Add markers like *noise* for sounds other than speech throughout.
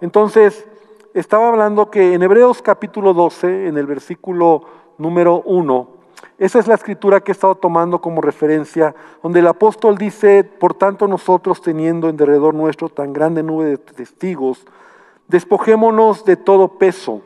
Entonces, estaba hablando que en Hebreos capítulo 12, en el versículo número 1, esa es la escritura que he estado tomando como referencia, donde el apóstol dice, por tanto nosotros teniendo en derredor nuestro tan grande nube de testigos, despojémonos de todo peso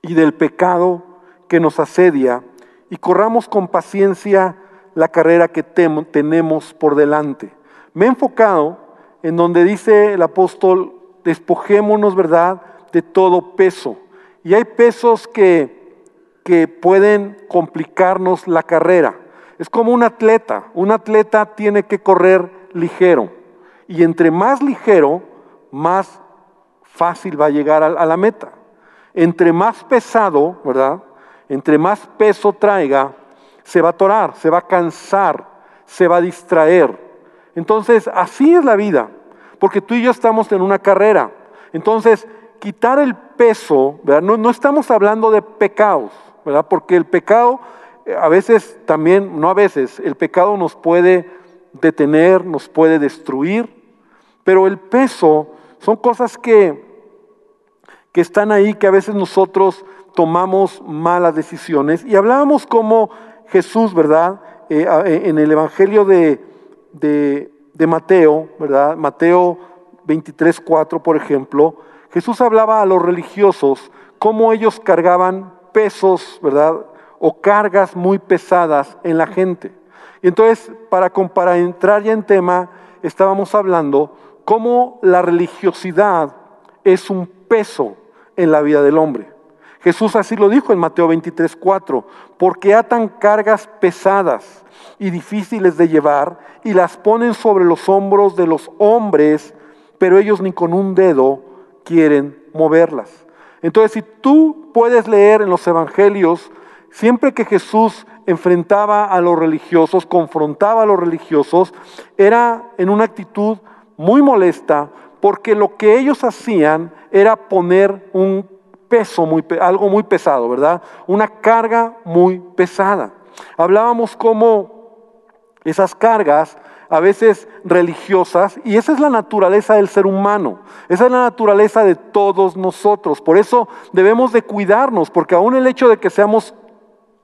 y del pecado que nos asedia y corramos con paciencia la carrera que tenemos por delante. Me he enfocado en donde dice el apóstol, despojémonos, ¿verdad?, de todo peso. Y hay pesos que, que pueden complicarnos la carrera. Es como un atleta. Un atleta tiene que correr ligero. Y entre más ligero, más fácil va a llegar a, la meta. Entre más pesado, ¿verdad? Entre más peso traiga, se va a atorar, se va a cansar, se va a distraer. Entonces, así es la vida, porque tú y yo estamos en una carrera. Entonces, quitar el peso, ¿verdad? No, estamos hablando de pecados, ¿verdad? Porque el pecado, eh, a veces también, no a veces, el pecado nos puede detener, nos puede destruir, pero el peso son cosas que que están ahí, que a veces nosotros tomamos malas decisiones. Y hablábamos como Jesús, ¿verdad? Eh, eh, en el Evangelio de, de, Mateo, ¿verdad? Mateo 23, 4, por ejemplo, Jesús hablaba a los religiosos cómo ellos cargaban pesos, ¿verdad? O cargas muy pesadas en la gente. Y entonces, para entrar ya en tema, estábamos hablando cómo la religiosidad es un peso en la vida del hombre. Jesús así lo dijo en Mateo 23, 4, porque atan cargas pesadas y difíciles de llevar y las ponen sobre los hombros de los hombres, pero ellos ni con un dedo quieren moverlas. Entonces, si tú puedes leer en los evangelios, siempre que Jesús enfrentaba a los religiosos, confrontaba a los religiosos, era en una actitud muy molesta, porque lo que ellos hacían era poner un peso, muy, algo muy pesado, ¿verdad? Una carga muy pesada. Hablábamos como esas cargas a veces religiosas, y esa es la naturaleza del ser humano, esa es la naturaleza de todos nosotros. Por eso debemos de cuidarnos, porque aún el hecho de que seamos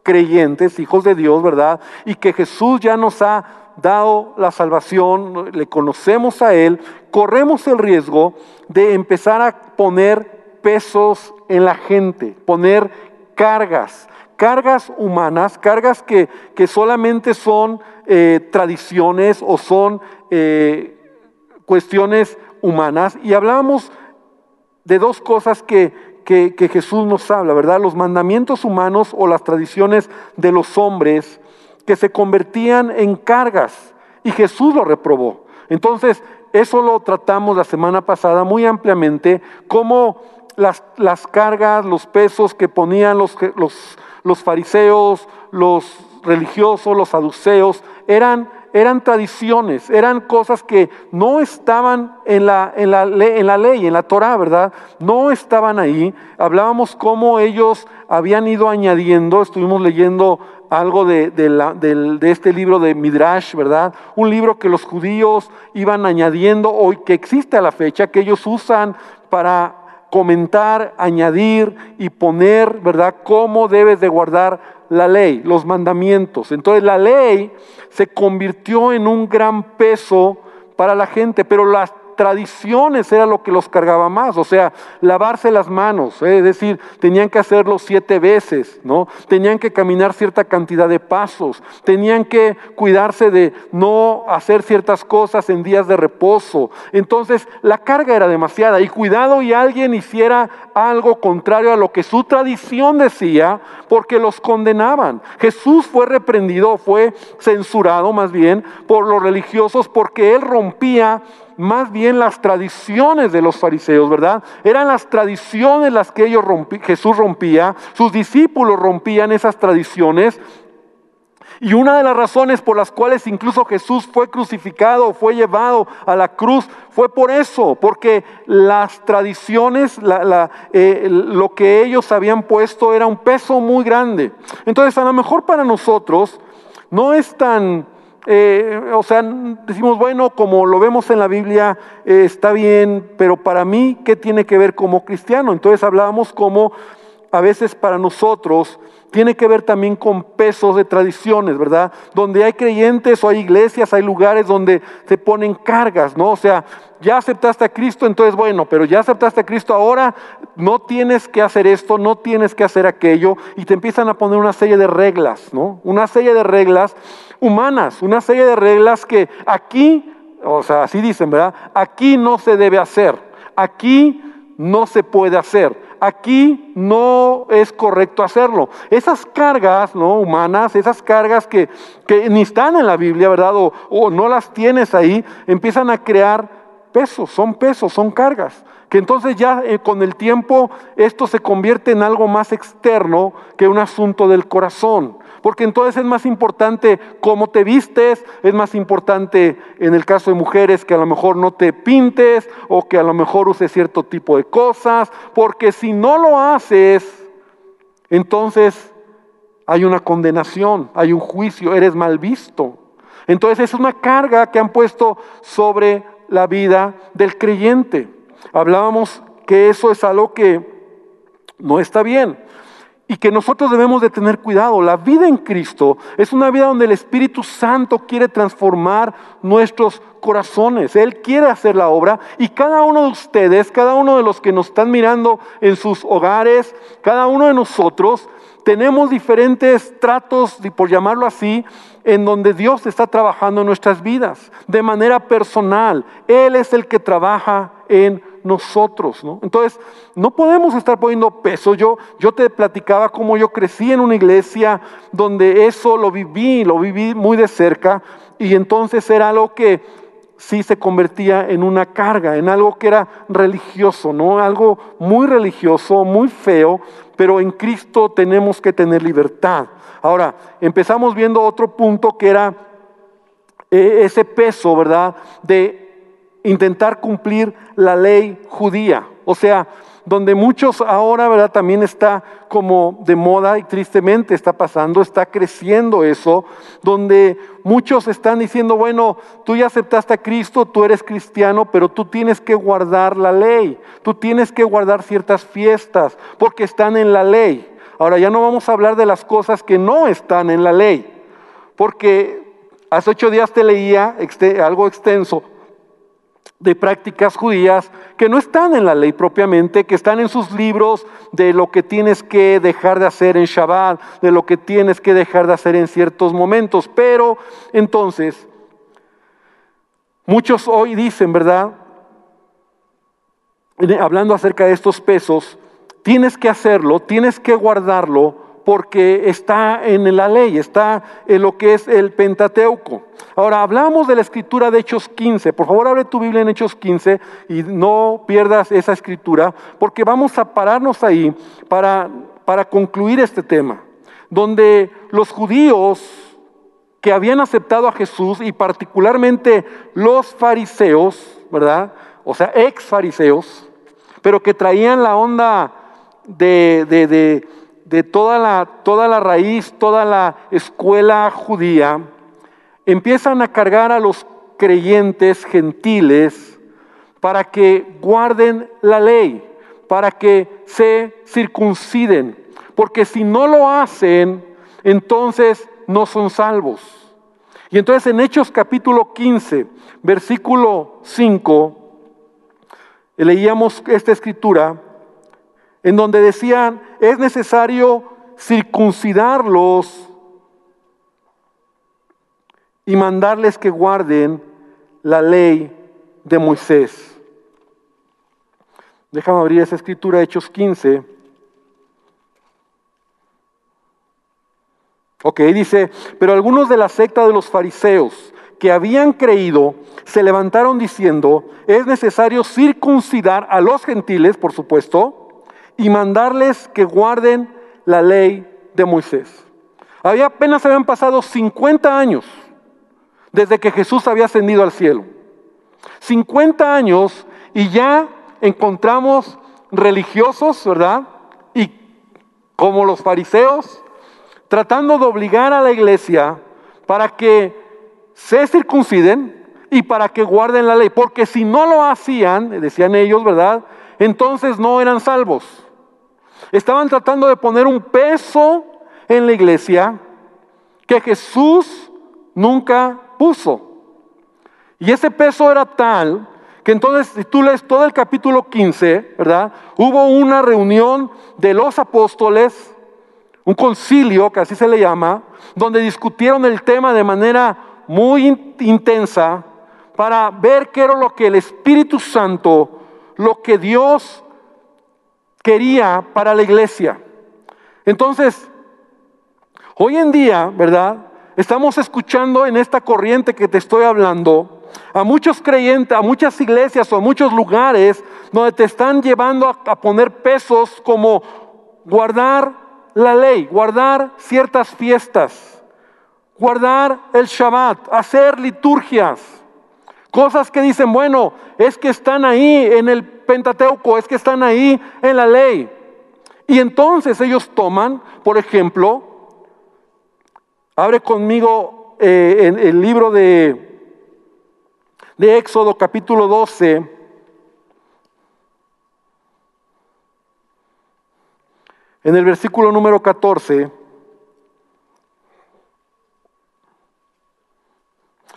creyentes, hijos de Dios, ¿verdad? Y que Jesús ya nos ha dado la salvación, le conocemos a Él, corremos el riesgo de empezar a poner pesos en la gente, poner cargas, cargas humanas, cargas que, que solamente son eh, tradiciones o son eh, cuestiones humanas. Y hablamos de dos cosas que, que, que, Jesús nos habla, ¿verdad? Los mandamientos humanos o las tradiciones de los hombres que se convertían en cargas y Jesús lo reprobó. Entonces, eso lo tratamos la semana pasada muy ampliamente, cómo las, las cargas, los pesos que ponían los, los, los fariseos, los religiosos, los saduceos, eran eran tradiciones, eran cosas que no estaban en la, en la, en la ley, en la Torah, ¿verdad? No estaban ahí. Hablábamos cómo ellos habían ido añadiendo, estuvimos leyendo algo de, de, este libro de Midrash, ¿verdad? Un libro que los judíos iban añadiendo hoy, que existe a la fecha, que ellos usan para comentar, añadir y poner, ¿verdad? Cómo debes de guardar la ley, los mandamientos. Entonces la ley se convirtió en un gran peso para la gente, pero las tradiciones era lo que los cargaba más, o sea, lavarse las manos, ¿eh? es decir, tenían que hacerlo siete veces, ¿no? Tenían que caminar cierta cantidad de pasos, tenían que cuidarse de no hacer ciertas cosas en días de reposo. Entonces, la carga era demasiada y cuidado y alguien hiciera algo contrario a lo que su tradición decía, porque los condenaban. Jesús fue reprendido, fue censurado más bien por los religiosos porque él rompía más bien las tradiciones de los fariseos, ¿verdad? Eran las tradiciones las que ellos Jesús rompía, sus discípulos rompían esas tradiciones. Y una de las razones por las cuales incluso Jesús fue crucificado, fue llevado a la cruz, fue por eso, porque las tradiciones, eh, lo que ellos habían puesto era un peso muy grande. Entonces, a lo mejor para nosotros no es tan eh, o sea, decimos, bueno, como lo vemos en la Biblia, eh, está bien, pero para mí, ¿qué tiene que ver como cristiano? Entonces hablábamos como a veces para nosotros tiene que ver también con pesos de tradiciones, ¿verdad? Donde hay creyentes o hay iglesias, hay lugares donde se ponen cargas, ¿no? O sea, ya aceptaste a Cristo, entonces bueno, pero ya aceptaste a Cristo, ahora no tienes que hacer esto, no tienes que hacer aquello, y te empiezan a poner una serie de reglas, ¿no? Una serie de reglas humanas, una serie de reglas que aquí, o sea, así dicen, ¿verdad? Aquí no se debe hacer, aquí no se puede hacer, aquí no es correcto hacerlo. Esas cargas ¿no? humanas, esas cargas que, que ni están en la Biblia, ¿verdad? O, no las tienes ahí, empiezan a crear pesos, son pesos, son cargas. Que entonces ya eh, con el tiempo esto se convierte en algo más externo que un asunto del corazón. Porque entonces es más importante cómo te vistes, es más importante en el caso de mujeres que a lo mejor no te pintes o que a lo mejor uses cierto tipo de cosas, porque si no lo haces, entonces hay una condenación, hay un juicio, eres mal visto. Entonces es una carga que han puesto sobre la vida del creyente. Hablábamos que eso es algo que no está bien y que nosotros debemos de tener cuidado. La vida en Cristo es una vida donde el Espíritu Santo quiere transformar nuestros corazones. Él quiere hacer la obra y cada uno de ustedes, cada uno de los que nos están mirando en sus hogares, cada uno de nosotros, tenemos diferentes tratos, por llamarlo así, en donde Dios está trabajando en nuestras vidas, de manera personal. Él es el que trabaja en nosotros, ¿no? Entonces, no podemos estar poniendo peso. Yo, yo te platicaba cómo yo crecí en una iglesia donde eso lo viví, lo viví muy de cerca, y entonces era algo que sí se convertía en una carga, en algo que era religioso, ¿no? Algo muy religioso, muy feo, pero en Cristo tenemos que tener libertad. Ahora, empezamos viendo otro punto que era eh, ese peso, ¿verdad? De intentar cumplir la ley judía. O sea, donde muchos ahora, ¿verdad? También está como de moda y tristemente está pasando, está creciendo eso, donde muchos están diciendo, bueno, tú ya aceptaste a Cristo, tú eres cristiano, pero tú tienes que guardar la ley, tú tienes que guardar ciertas fiestas, porque están en la ley. Ahora ya no vamos a hablar de las cosas que no están en la ley, porque hace ocho días te leía algo extenso de prácticas judías que no están en la ley propiamente, que están en sus libros de lo que tienes que dejar de hacer en Shabbat, de lo que tienes que dejar de hacer en ciertos momentos. Pero entonces, muchos hoy dicen, ¿verdad? Hablando acerca de estos pesos, tienes que hacerlo, tienes que guardarlo porque está en la ley, está en lo que es el Pentateuco. Ahora, hablamos de la escritura de Hechos 15. Por favor, abre tu Biblia en Hechos 15 y no pierdas esa escritura, porque vamos a pararnos ahí para, para concluir este tema, donde los judíos que habían aceptado a Jesús y particularmente los fariseos, ¿verdad? O sea, ex fariseos, pero que traían la onda de, de, de de toda la, toda la raíz, toda la escuela judía, empiezan a cargar a los creyentes gentiles para que guarden la ley, para que se circunciden, porque si no lo hacen, entonces no son salvos. Y entonces en Hechos capítulo 15, versículo 5, leíamos esta escritura, en donde decían, es necesario circuncidarlos y mandarles que guarden la ley de Moisés. Déjame abrir esa escritura, Hechos 15. Ok, dice, pero algunos de la secta de los fariseos que habían creído se levantaron diciendo, es necesario circuncidar a los gentiles, por supuesto, y mandarles que guarden la ley de Moisés. Había apenas habían pasado 50 años desde que Jesús había ascendido al cielo. 50 años y ya encontramos religiosos, ¿verdad? Y como los fariseos, tratando de obligar a la iglesia para que se circunciden y para que guarden la ley. Porque si no lo hacían, decían ellos, ¿verdad? Entonces no eran salvos. Estaban tratando de poner un peso en la iglesia que Jesús nunca puso. Y ese peso era tal que entonces, si tú lees todo el capítulo 15, ¿verdad? Hubo una reunión de los apóstoles, un concilio, que así se le llama, donde discutieron el tema de manera muy intensa para ver qué era lo que el Espíritu Santo, lo que Dios quería para la iglesia. Entonces, hoy en día, ¿verdad? Estamos escuchando en esta corriente que te estoy hablando, a muchos creyentes, a muchas iglesias o a muchos lugares donde te están llevando a, poner pesos como guardar la ley, guardar ciertas fiestas, guardar el Shabbat, hacer liturgias, cosas que dicen, bueno, es que están ahí en el Pentateuco, es que están ahí en la ley. Y entonces ellos toman, por ejemplo, abre conmigo eh, en el libro de de Éxodo capítulo 12, en el versículo número 14,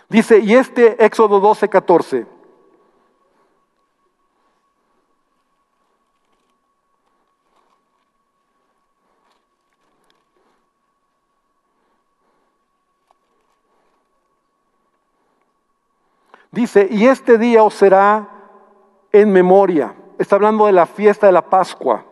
dice, y este Éxodo 12, 14, Dice, y este día os será en memoria. Está hablando de la fiesta de la Pascua.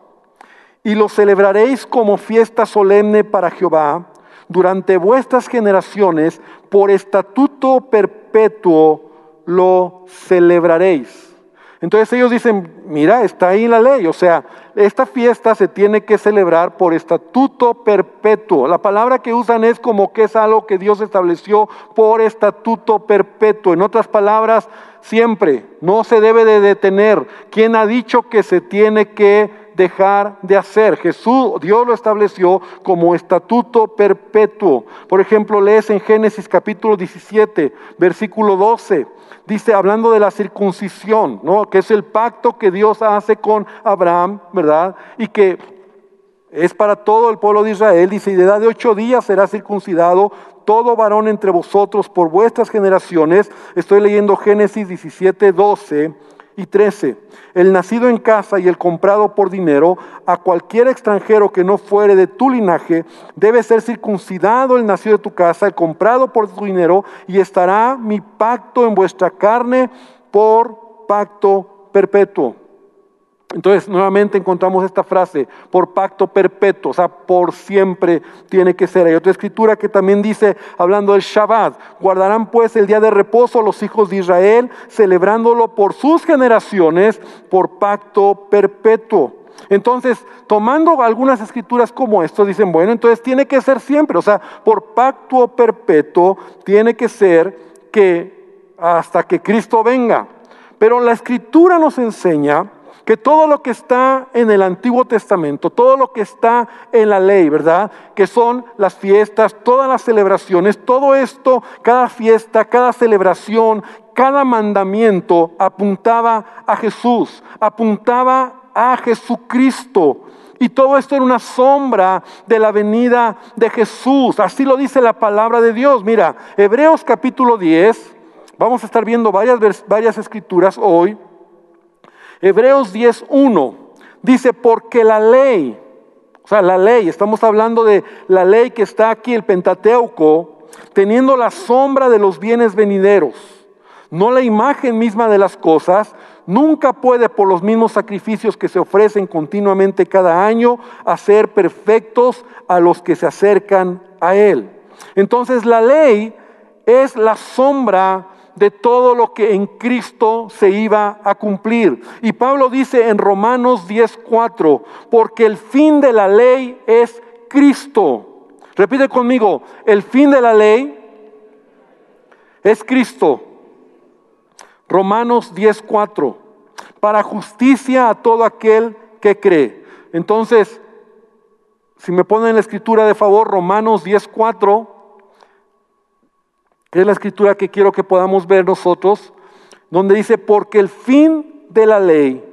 Y lo celebraréis como fiesta solemne para Jehová durante vuestras generaciones, por estatuto perpetuo lo celebraréis. Entonces ellos dicen, mira, está ahí la ley, o sea, esta fiesta se tiene que celebrar por estatuto perpetuo. La palabra que usan es como que es algo que Dios estableció por estatuto perpetuo. En otras palabras, siempre, no se debe de detener. ¿Quién ha dicho que se tiene que dejar de hacer. Jesús, Dios lo estableció como estatuto perpetuo. Por ejemplo, lees en Génesis capítulo 17, versículo 12 dice, hablando de la circuncisión, ¿no? que es el pacto que Dios hace con Abraham, ¿verdad? Y que es para todo el pueblo de Israel. Dice, y de edad de ocho días será circuncidado todo varón entre vosotros por vuestras generaciones. Estoy leyendo Génesis 17, 12 y 13. El nacido en casa y el comprado por dinero, a cualquier extranjero que no fuere de tu linaje, debe ser circuncidado el nacido de tu casa, el comprado por tu dinero, y estará mi pacto en vuestra carne por pacto perpetuo. Entonces, nuevamente encontramos esta frase, por pacto perpetuo, o sea, por siempre tiene que ser. Hay otra escritura que también dice, hablando del Shabbat, guardarán pues el día de reposo los hijos de Israel, celebrándolo por sus generaciones, por pacto perpetuo. Entonces, tomando algunas escrituras como esto, dicen, bueno, entonces tiene que ser siempre, o sea, por pacto perpetuo tiene que ser que hasta que Cristo venga. Pero la escritura nos enseña que todo lo que está en el Antiguo Testamento, todo lo que está en la ley, ¿verdad? Que son las fiestas, todas las celebraciones, todo esto, cada fiesta, cada celebración, cada mandamiento apuntaba a Jesús, apuntaba a Jesucristo. Y todo esto era una sombra de la venida de Jesús. Así lo dice la palabra de Dios. Mira, Hebreos capítulo 10, vamos a estar viendo varias, varias escrituras hoy. Hebreos 10.1 dice, porque la ley, o sea, la ley, estamos hablando de la ley que está aquí, el Pentateuco, teniendo la sombra de los bienes venideros, no la imagen misma de las cosas, nunca puede por los mismos sacrificios que se ofrecen continuamente cada año hacer perfectos a los que se acercan a Él. Entonces la ley es la sombra de todo lo que en Cristo se iba a cumplir. Y Pablo dice en Romanos 10:4, porque el fin de la ley es Cristo. Repite conmigo, el fin de la ley es Cristo. Romanos 10:4, para justicia a todo aquel que cree. Entonces, si me ponen la escritura de favor, Romanos 10:4 que es la escritura que quiero que podamos ver nosotros, donde dice, porque el fin de la ley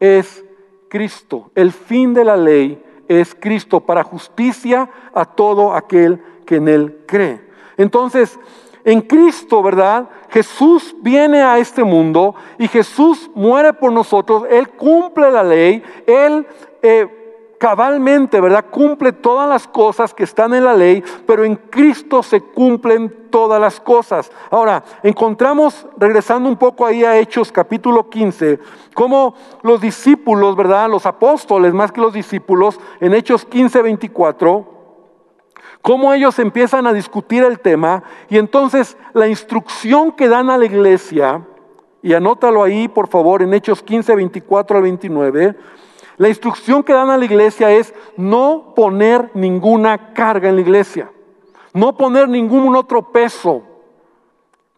es Cristo. El fin de la ley es Cristo para justicia a todo aquel que en Él cree. Entonces, en Cristo, ¿verdad? Jesús viene a este mundo y Jesús muere por nosotros, Él cumple la ley, Él eh, cabalmente, ¿verdad? Cumple todas las cosas que están en la ley, pero en Cristo se cumplen todas las cosas. Ahora, encontramos, regresando un poco ahí a Hechos capítulo 15, como los discípulos, ¿verdad? Los apóstoles, más que los discípulos, en Hechos 15, 24, cómo ellos empiezan a discutir el tema y entonces la instrucción que dan a la iglesia, y anótalo ahí por favor en Hechos 15, 24 al 29, la instrucción que dan a la iglesia es no poner ninguna carga en la iglesia, no poner ningún otro peso,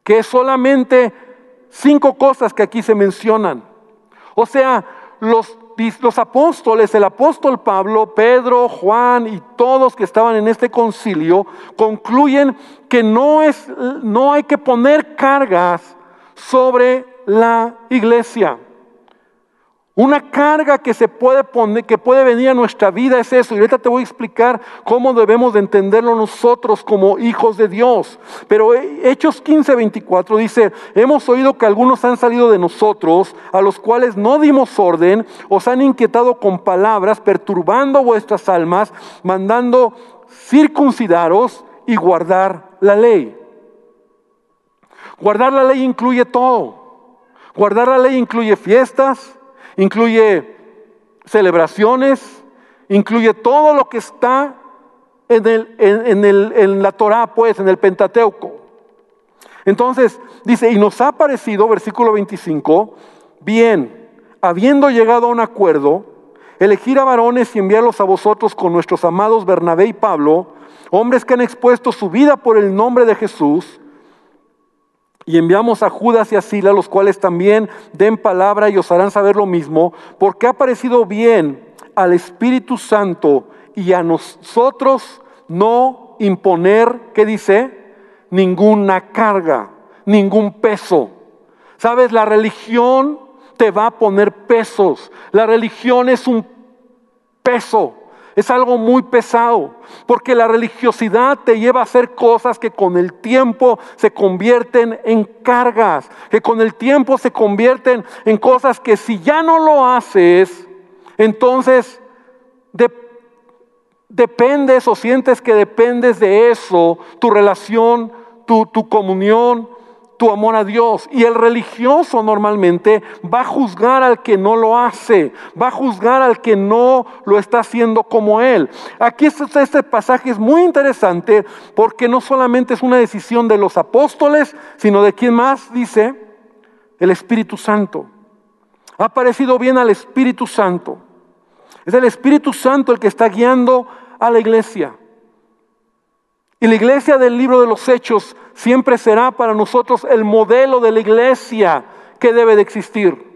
que es solamente cinco cosas que aquí se mencionan. O sea, los los apóstoles, el apóstol Pablo, Pedro, Juan y todos que estaban en este concilio, concluyen que no, es, no hay que poner cargas sobre la iglesia. Una carga que se puede poner, que puede venir a nuestra vida es eso. Y ahorita te voy a explicar cómo debemos de entenderlo nosotros como hijos de Dios. Pero Hechos 15, 24 dice, hemos oído que algunos han salido de nosotros, a los cuales no dimos orden, os han inquietado con palabras, perturbando vuestras almas, mandando circuncidaros y guardar la ley. Guardar la ley incluye todo. Guardar la ley incluye fiestas, incluye celebraciones, incluye todo lo que está en, el, en, el, en la Torah, pues, en el Pentateuco. Entonces, dice, y nos ha parecido, versículo 25, bien, habiendo llegado a un acuerdo, elegir a varones y enviarlos a vosotros con nuestros amados Bernabé y Pablo, hombres que han expuesto su vida por el nombre de Jesús, y enviamos a Judas y a Sila, los cuales también den palabra y os harán saber lo mismo, porque ha parecido bien al Espíritu Santo y a nosotros no imponer, ¿qué dice? Ninguna carga, ningún peso. Sabes, la religión te va a poner pesos. La religión es un peso. Es algo muy pesado, porque la religiosidad te lleva a hacer cosas que con el tiempo se convierten en cargas, que con el tiempo se convierten en cosas que si ya no lo haces, entonces dependes o sientes que dependes de eso, tu relación, tu, tu comunión, tu amor a Dios. Y el religioso normalmente va a juzgar al que no lo hace, va a juzgar al que no lo está haciendo como él. Aquí este, este pasaje es muy interesante porque no solamente es una decisión de los apóstoles, sino de quién más dice el Espíritu Santo. Ha parecido bien al Espíritu Santo. Es el Espíritu Santo el que está guiando a la iglesia. Y la iglesia del libro de los Hechos siempre será para nosotros el modelo de la iglesia que debe de existir.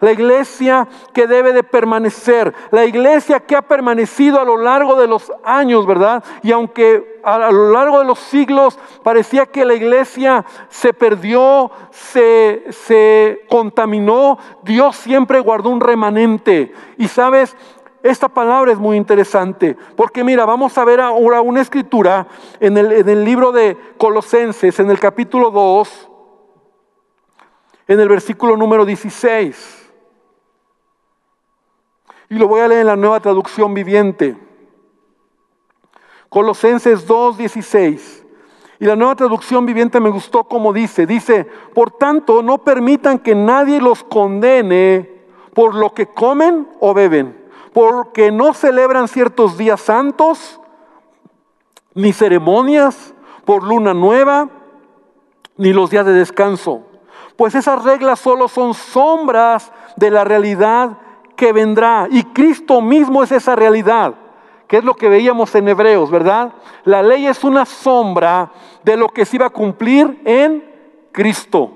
La iglesia que debe de permanecer, la iglesia que ha permanecido a lo largo de los años, ¿verdad? Y aunque a lo largo de los siglos parecía que la iglesia se perdió, se, se contaminó, Dios siempre guardó un remanente. Y sabes, esta palabra es muy interesante, porque mira, vamos a ver ahora una escritura en el, libro de Colosenses, en el capítulo 2, en el versículo número 16. Y lo voy a leer en la nueva traducción viviente. Colosenses 2, 16. Y la nueva traducción viviente me gustó como dice, dice, por tanto, no permitan que nadie los condene por lo que comen o beben porque no celebran ciertos días santos, ni ceremonias por luna nueva, ni los días de descanso. Pues esas reglas solo son sombras de la realidad que vendrá. Y Cristo mismo es esa realidad, que es lo que veíamos en Hebreos, ¿verdad? La ley es una sombra de lo que se iba a cumplir en Cristo.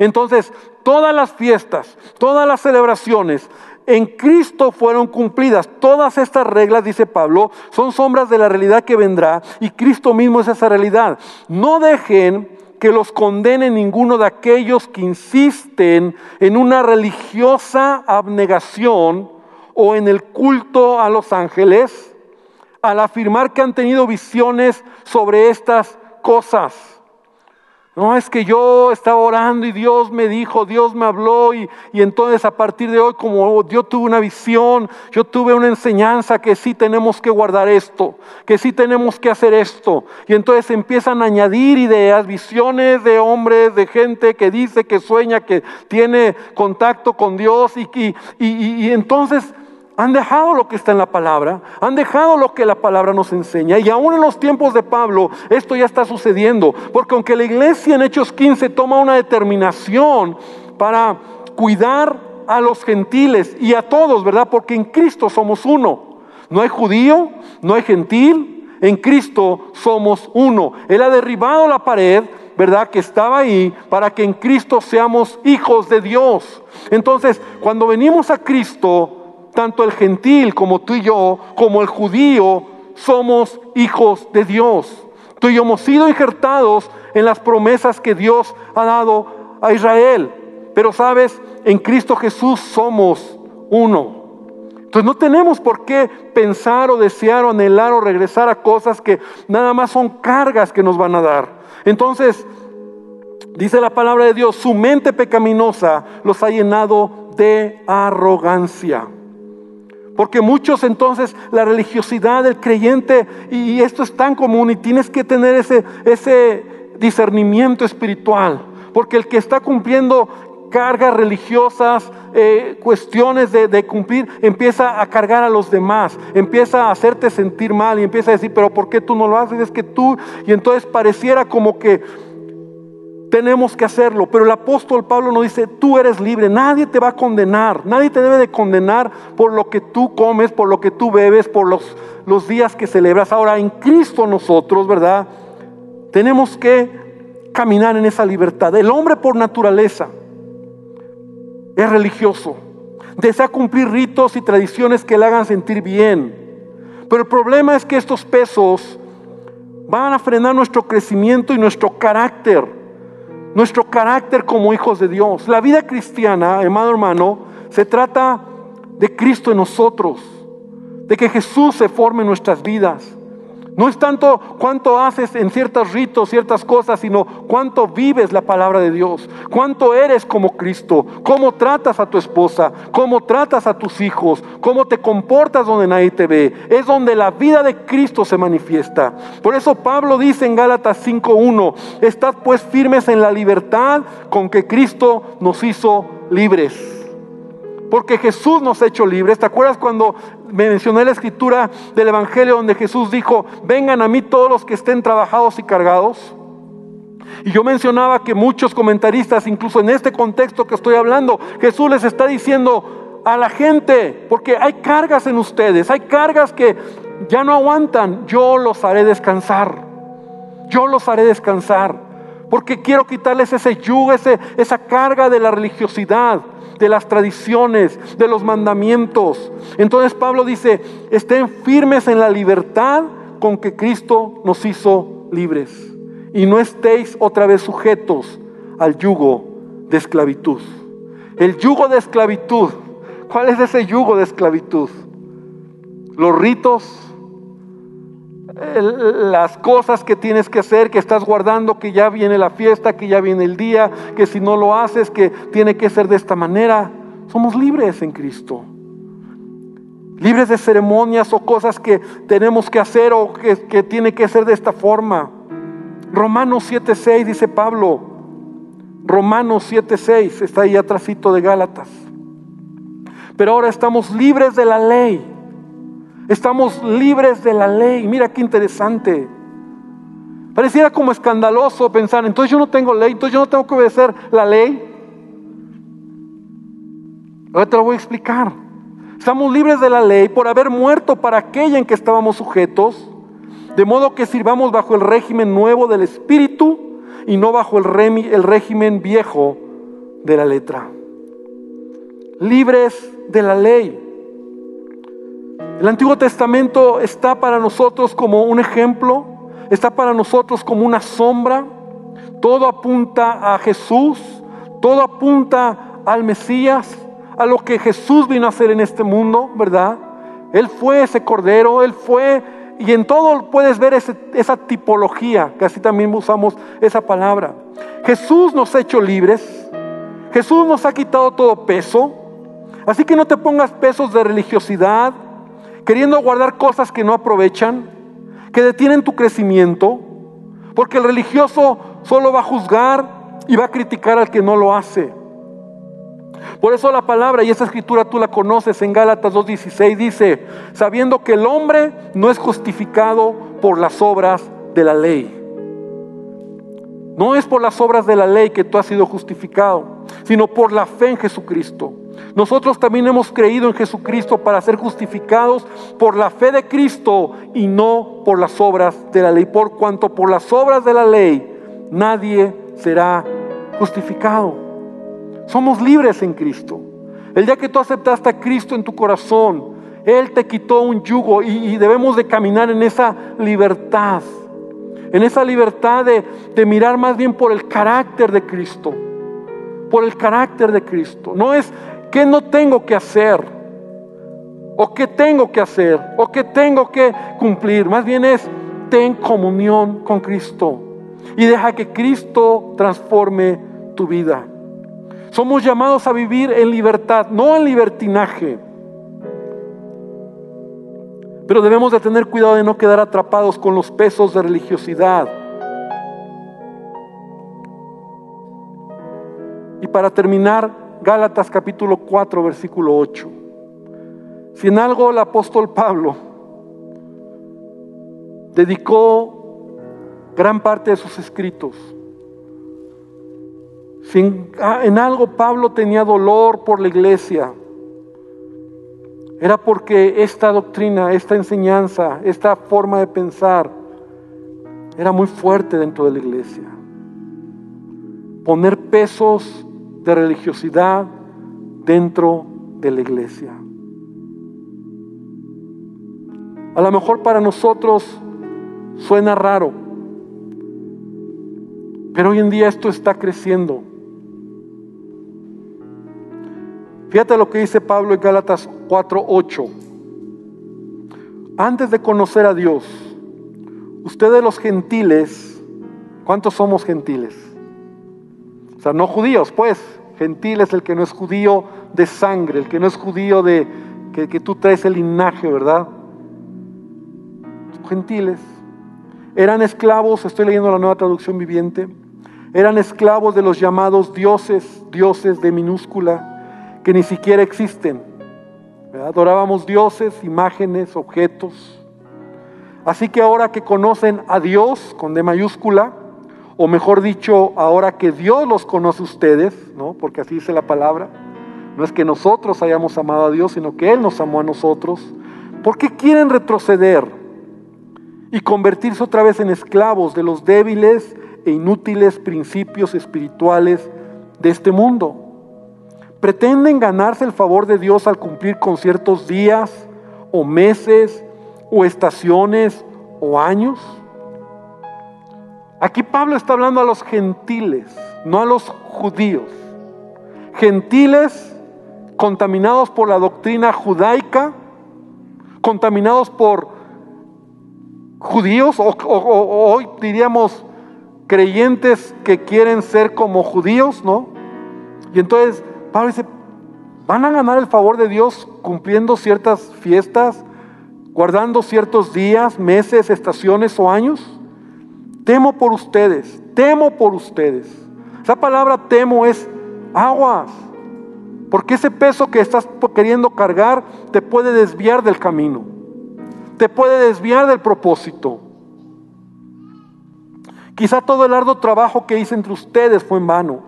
Entonces, todas las fiestas, todas las celebraciones, en Cristo fueron cumplidas. Todas estas reglas, dice Pablo, son sombras de la realidad que vendrá y Cristo mismo es esa realidad. No dejen que los condene ninguno de aquellos que insisten en una religiosa abnegación o en el culto a los ángeles al afirmar que han tenido visiones sobre estas cosas. No, es que yo estaba orando y Dios me dijo, Dios me habló y, y, entonces a partir de hoy como yo tuve una visión, yo tuve una enseñanza que sí tenemos que guardar esto, que sí tenemos que hacer esto. Y entonces empiezan a añadir ideas, visiones de hombres, de gente que dice, que sueña, que tiene contacto con Dios y, y, y entonces han dejado lo que está en la palabra, han dejado lo que la palabra nos enseña. Y aún en los tiempos de Pablo esto ya está sucediendo. Porque aunque la iglesia en Hechos 15 toma una determinación para cuidar a los gentiles y a todos, ¿verdad? Porque en Cristo somos uno. No hay judío, no hay gentil, en Cristo somos uno. Él ha derribado la pared, ¿verdad? Que estaba ahí para que en Cristo seamos hijos de Dios. Entonces, cuando venimos a Cristo, tanto el gentil como tú y yo, como el judío, somos hijos de Dios. Tú y yo hemos sido injertados en las promesas que Dios ha dado a Israel. Pero sabes, en Cristo Jesús somos uno. Entonces no tenemos por qué pensar o desear o anhelar o regresar a cosas que nada más son cargas que nos van a dar. Entonces, dice la palabra de Dios, su mente pecaminosa los ha llenado de arrogancia. Porque muchos entonces la religiosidad del creyente, y esto es tan común, y tienes que tener ese, ese discernimiento espiritual. Porque el que está cumpliendo cargas religiosas, eh, cuestiones de, de, cumplir, empieza a cargar a los demás, empieza a hacerte sentir mal y empieza a decir, pero ¿por qué tú no lo haces? Es que tú, y entonces pareciera como que tenemos que hacerlo. Pero el apóstol Pablo nos dice, tú eres libre, nadie te va a condenar, nadie te debe de condenar por lo que tú comes, por lo que tú bebes, por los, los días que celebras. Ahora, en Cristo nosotros, ¿verdad? Tenemos que caminar en esa libertad. El hombre por naturaleza es religioso, desea cumplir ritos y tradiciones que le hagan sentir bien. Pero el problema es que estos pesos van a frenar nuestro crecimiento y nuestro carácter nuestro carácter como hijos de Dios. La vida cristiana, hermano hermano, se trata de Cristo en nosotros, de que Jesús se forme en nuestras vidas. No es tanto cuánto haces en ciertos ritos, ciertas cosas, sino cuánto vives la palabra de Dios, cuánto eres como Cristo, cómo tratas a tu esposa, cómo tratas a tus hijos, cómo te comportas donde nadie te ve. Es donde la vida de Cristo se manifiesta. Por eso Pablo dice en Gálatas 5.1, estad pues firmes en la libertad con que Cristo nos hizo libres. Porque Jesús nos ha hecho libres. ¿Te acuerdas cuando mencioné la escritura del Evangelio donde Jesús dijo, vengan a mí todos los que estén trabajados y cargados? Y yo mencionaba que muchos comentaristas, incluso en este contexto que estoy hablando, Jesús les está diciendo a la gente, porque hay cargas en ustedes, hay cargas que ya no aguantan, yo los haré descansar, yo los haré descansar, porque quiero quitarles ese yugo, ese, esa carga de la religiosidad de las tradiciones, de los mandamientos. Entonces Pablo dice, estén firmes en la libertad con que Cristo nos hizo libres. Y no estéis otra vez sujetos al yugo de esclavitud. El yugo de esclavitud. ¿Cuál es ese yugo de esclavitud? Los ritos, las cosas que tienes que hacer, que estás guardando, que ya viene la fiesta, que ya viene el día, que si no lo haces, que tiene que ser de esta manera. Somos libres en Cristo. Libres de ceremonias o cosas que tenemos que hacer o que, que tiene que ser de esta forma. Romanos 7.6 dice Pablo. Romanos 7.6 está ahí atrásito de Gálatas. Pero ahora estamos libres de la ley Estamos libres de la ley. Mira qué interesante. Pareciera como escandaloso pensar, entonces yo no tengo ley, entonces yo no tengo que obedecer la ley. Ahora te lo voy a explicar. Estamos libres de la ley por haber muerto para aquella en que estábamos sujetos, de modo que sirvamos bajo el régimen nuevo del Espíritu y no bajo el, el régimen viejo de la letra. Libres de la ley. El Antiguo Testamento está para nosotros como un ejemplo, está para nosotros como una sombra. todo apunta a Jesús, todo apunta al Mesías, a lo que Jesús vino a hacer en este mundo, ¿verdad? Él fue ese cordero, Él fue, y en todo puedes ver esa tipología, que así también usamos esa palabra. Jesús nos ha hecho libres, Jesús nos ha quitado todo peso, así que no te pongas pesos de religiosidad, queriendo guardar cosas que no aprovechan, que detienen tu crecimiento, porque el religioso solo va a juzgar y va a criticar al que no lo hace. Por eso la palabra, y esa escritura tú la conoces en Gálatas 2.16, dice, sabiendo que el hombre no es justificado por las obras de la ley. No es por las obras de la ley que tú has sido justificado, sino por la fe en Jesucristo. Nosotros también hemos creído en Jesucristo para ser justificados por la fe de Cristo y no por las obras de la ley. Por cuanto por las obras de la ley nadie será justificado. Somos libres en Cristo. El día que tú aceptaste a Cristo en tu corazón, Él te quitó un yugo y, debemos de caminar en esa libertad. En esa libertad de, de mirar más bien por el carácter de Cristo. Por el carácter de Cristo. No es que no tengo que hacer. O qué tengo que hacer. O qué tengo que cumplir. Más bien es ten comunión con Cristo. Y deja que Cristo transforme tu vida. Somos llamados a vivir en libertad, no en libertinaje. Pero debemos de tener cuidado de no quedar atrapados con los pesos de religiosidad. Y para terminar, Gálatas capítulo 4, versículo 8. Si en algo el apóstol Pablo dedicó gran parte de sus escritos Ah, en algo Pablo tenía dolor por la iglesia, era porque esta doctrina, esta enseñanza, esta forma de pensar era muy fuerte dentro de la iglesia. Poner pesos de religiosidad dentro de la iglesia. A lo mejor para nosotros suena raro, pero hoy en día esto está creciendo. Fíjate lo que dice Pablo en Gálatas 4:8. Antes de conocer a Dios, ustedes los gentiles, ¿cuántos somos gentiles? O sea, no judíos, pues. Gentiles, el que no es judío de sangre, el que no es judío de que, que tú traes el linaje, ¿verdad? Gentiles. Eran esclavos, estoy leyendo la nueva traducción viviente, eran esclavos de los llamados dioses, dioses de minúscula que ni siquiera existen. Adorábamos dioses, imágenes, objetos. Así que ahora que conocen a Dios con D mayúscula, o mejor dicho, ahora que Dios los conoce a ustedes, ¿no? porque así dice la palabra, no es que nosotros hayamos amado a Dios, sino que Él nos amó a nosotros, ¿por qué quieren retroceder y convertirse otra vez en esclavos de los débiles e inútiles principios espirituales de este mundo? pretenden ganarse el favor de Dios al cumplir con ciertos días o meses o estaciones o años. Aquí Pablo está hablando a los gentiles, no a los judíos. Gentiles contaminados por la doctrina judaica, contaminados por judíos, o, hoy diríamos creyentes que quieren ser como judíos, ¿no? Y entonces Pablo dice, ¿van a ganar el favor de Dios cumpliendo ciertas fiestas, guardando ciertos días, meses, estaciones o años? Temo por ustedes, temo por ustedes. Esa palabra temo es aguas, porque ese peso que estás queriendo cargar te puede desviar del camino, te puede desviar del propósito. Quizá todo el arduo trabajo que hice entre ustedes fue en vano.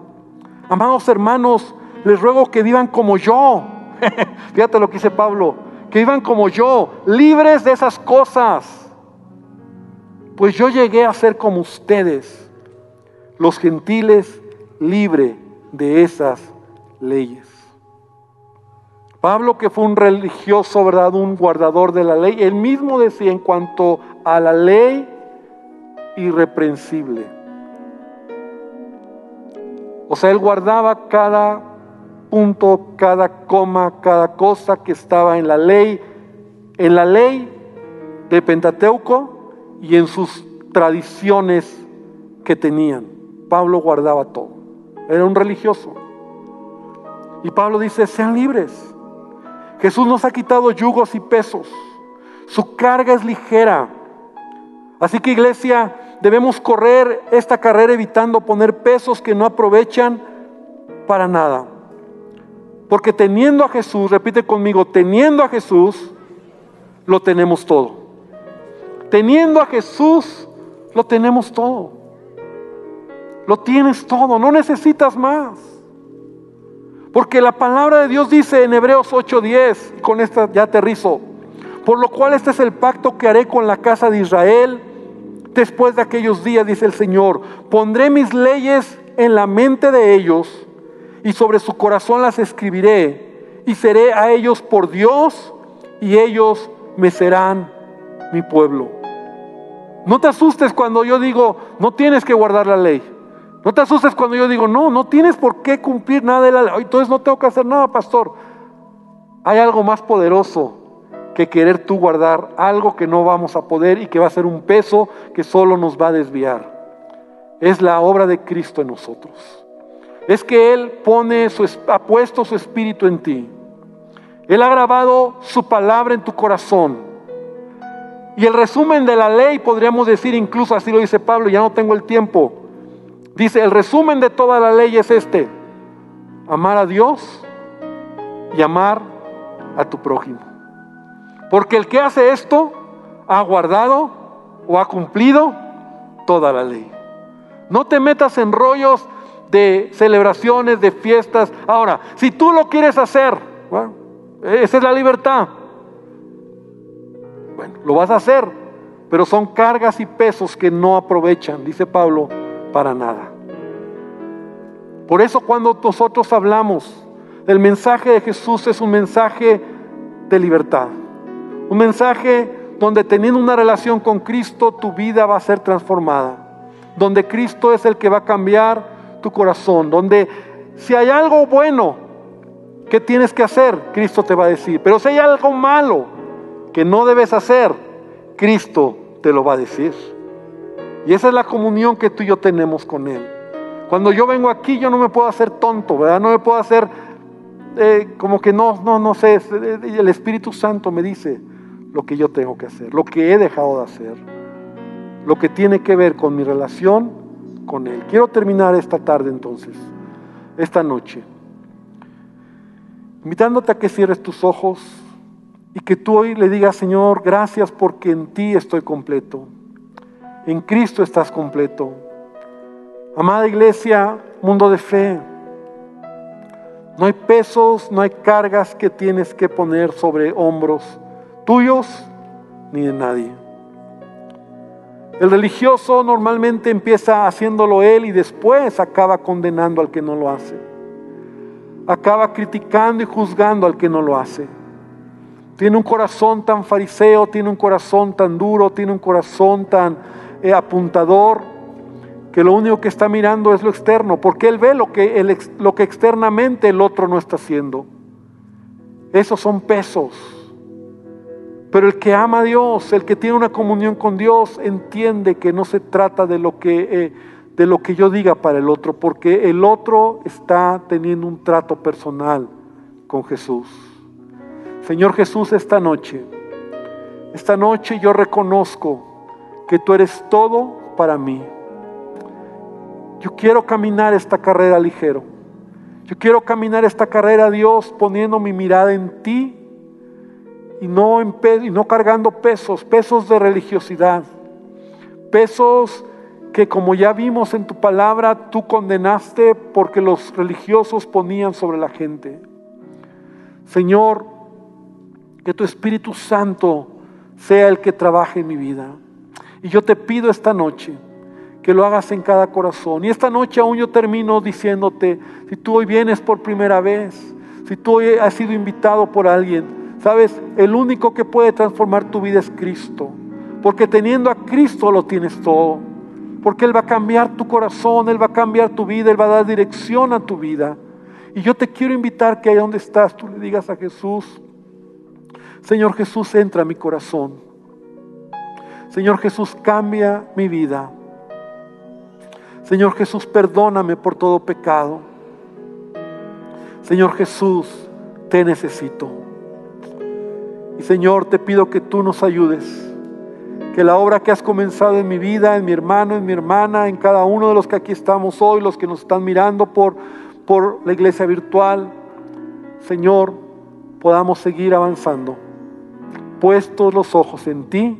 Amados hermanos, les ruego que vivan como yo. *laughs* Fíjate lo que dice Pablo, que vivan como yo, libres de esas cosas. Pues yo llegué a ser como ustedes, los gentiles, libre de esas leyes. Pablo, que fue un religioso, ¿verdad? Un guardador de la ley, él mismo decía en cuanto a la ley irreprensible. O sea, él guardaba cada punto, cada coma, cada cosa que estaba en la ley, en la ley de Pentateuco y en sus tradiciones que tenían. Pablo guardaba todo. Era un religioso. Y Pablo dice, sean libres. Jesús nos ha quitado yugos y pesos. Su carga es ligera. Así que iglesia, debemos correr esta carrera evitando poner pesos que no aprovechan para nada. Porque teniendo a Jesús, repite conmigo, teniendo a Jesús, lo tenemos todo. Teniendo a Jesús, lo tenemos todo. Lo tienes todo, no necesitas más. Porque la palabra de Dios dice en Hebreos 8:10, y con esta ya aterrizo, por lo cual este es el pacto que haré con la casa de Israel después de aquellos días, dice el Señor. Pondré mis leyes en la mente de ellos y sobre su corazón las escribiré y seré a ellos por Dios y ellos me serán mi pueblo. No te asustes cuando yo digo, no tienes que guardar la ley. No te asustes cuando yo digo, no, no tienes por qué cumplir nada de la ley. Entonces no tengo que hacer nada, pastor. Hay algo más poderoso que querer tú guardar algo que no vamos a poder y que va a ser un peso que solo nos va a desviar. Es la obra de Cristo en nosotros. Es que Él pone su, ha puesto su espíritu en ti. Él ha grabado su palabra en tu corazón. Y el resumen de la ley, podríamos decir incluso, así lo dice Pablo, ya no tengo el tiempo, Dice, el resumen de toda la ley es este, amar a Dios y amar a tu prójimo. Porque el que hace esto ha guardado o ha cumplido toda la ley. No te metas en rollos de celebraciones, de fiestas. Ahora, si tú lo quieres hacer, esa es la libertad. Bueno, lo vas a hacer, pero son cargas y pesos que no aprovechan, dice Pablo, para nada. Por eso cuando nosotros hablamos, el mensaje de Jesús es un mensaje de libertad. Un mensaje donde teniendo una relación con Cristo tu vida va a ser transformada. Donde Cristo es el que va a cambiar tu corazón. Donde si hay algo bueno que tienes que hacer, Cristo te va a decir. Pero si hay algo malo que no debes hacer, Cristo te lo va a decir. Y esa es la comunión que tú y yo tenemos con Él. Cuando yo vengo aquí, yo no me puedo hacer tonto, ¿verdad? No me puedo hacer eh, como que no, no, no sé. Eh, el Espíritu Santo me dice lo que yo tengo que hacer, lo que he dejado de hacer, lo que tiene que ver con mi relación con Él. Quiero terminar esta tarde entonces, esta noche, invitándote a que cierres tus ojos y que tú hoy le digas, Señor, gracias porque en ti estoy completo. En Cristo estás completo. Amada iglesia, mundo de fe, no hay pesos, no hay cargas que tienes que poner sobre hombros tuyos ni de nadie. El religioso normalmente empieza haciéndolo él y después acaba condenando al que no lo hace. Acaba criticando y juzgando al que no lo hace. Tiene un corazón tan fariseo, tiene un corazón tan duro, tiene un corazón tan eh, apuntador, que lo único que está mirando es lo externo, porque él ve lo que, lo que externamente el otro no está haciendo. Esos son pesos. Pero el que ama a Dios, el que tiene una comunión con Dios, entiende que no se trata de lo que, eh, de lo que yo diga para el otro, porque el otro está teniendo un trato personal con Jesús. Señor Jesús, esta noche, esta noche yo reconozco que tú eres todo para mí. Yo quiero caminar esta carrera ligero. Yo quiero caminar esta carrera, Dios, poniendo mi mirada en ti y no, en, y no cargando pesos, pesos de religiosidad, pesos que como ya vimos en tu palabra, tú condenaste porque los religiosos ponían sobre la gente. Señor, que tu Espíritu Santo sea el que trabaje en mi vida. Y yo te pido esta noche que lo hagas en cada corazón. Y esta noche aún yo termino diciéndote, si tú hoy vienes por primera vez, si tú hoy has sido invitado por alguien, sabes, el único que puede transformar tu vida es Cristo. Porque teniendo a Cristo lo tienes todo. porque Él va a cambiar tu corazón, Él va a cambiar tu vida, Él va a dar dirección a tu vida. Y yo te quiero invitar que ahí donde estás tú le digas a Jesús, Señor Jesús, entra a mi corazón. Señor Jesús, cambia mi vida. Señor Jesús, perdóname por todo pecado. Señor Jesús, te necesito. Y Señor, te pido que tú nos ayudes. Que la obra que has comenzado en mi vida, en mi hermano, en mi hermana, en cada uno de los que aquí estamos hoy, los que nos están mirando por, por la iglesia virtual, Señor, podamos seguir avanzando puestos los ojos en ti,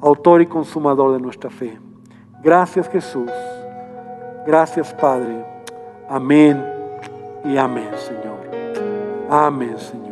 autor y consumador de nuestra fe. Gracias Jesús. Gracias Padre. Amén y amén, Señor. Amén, Señor.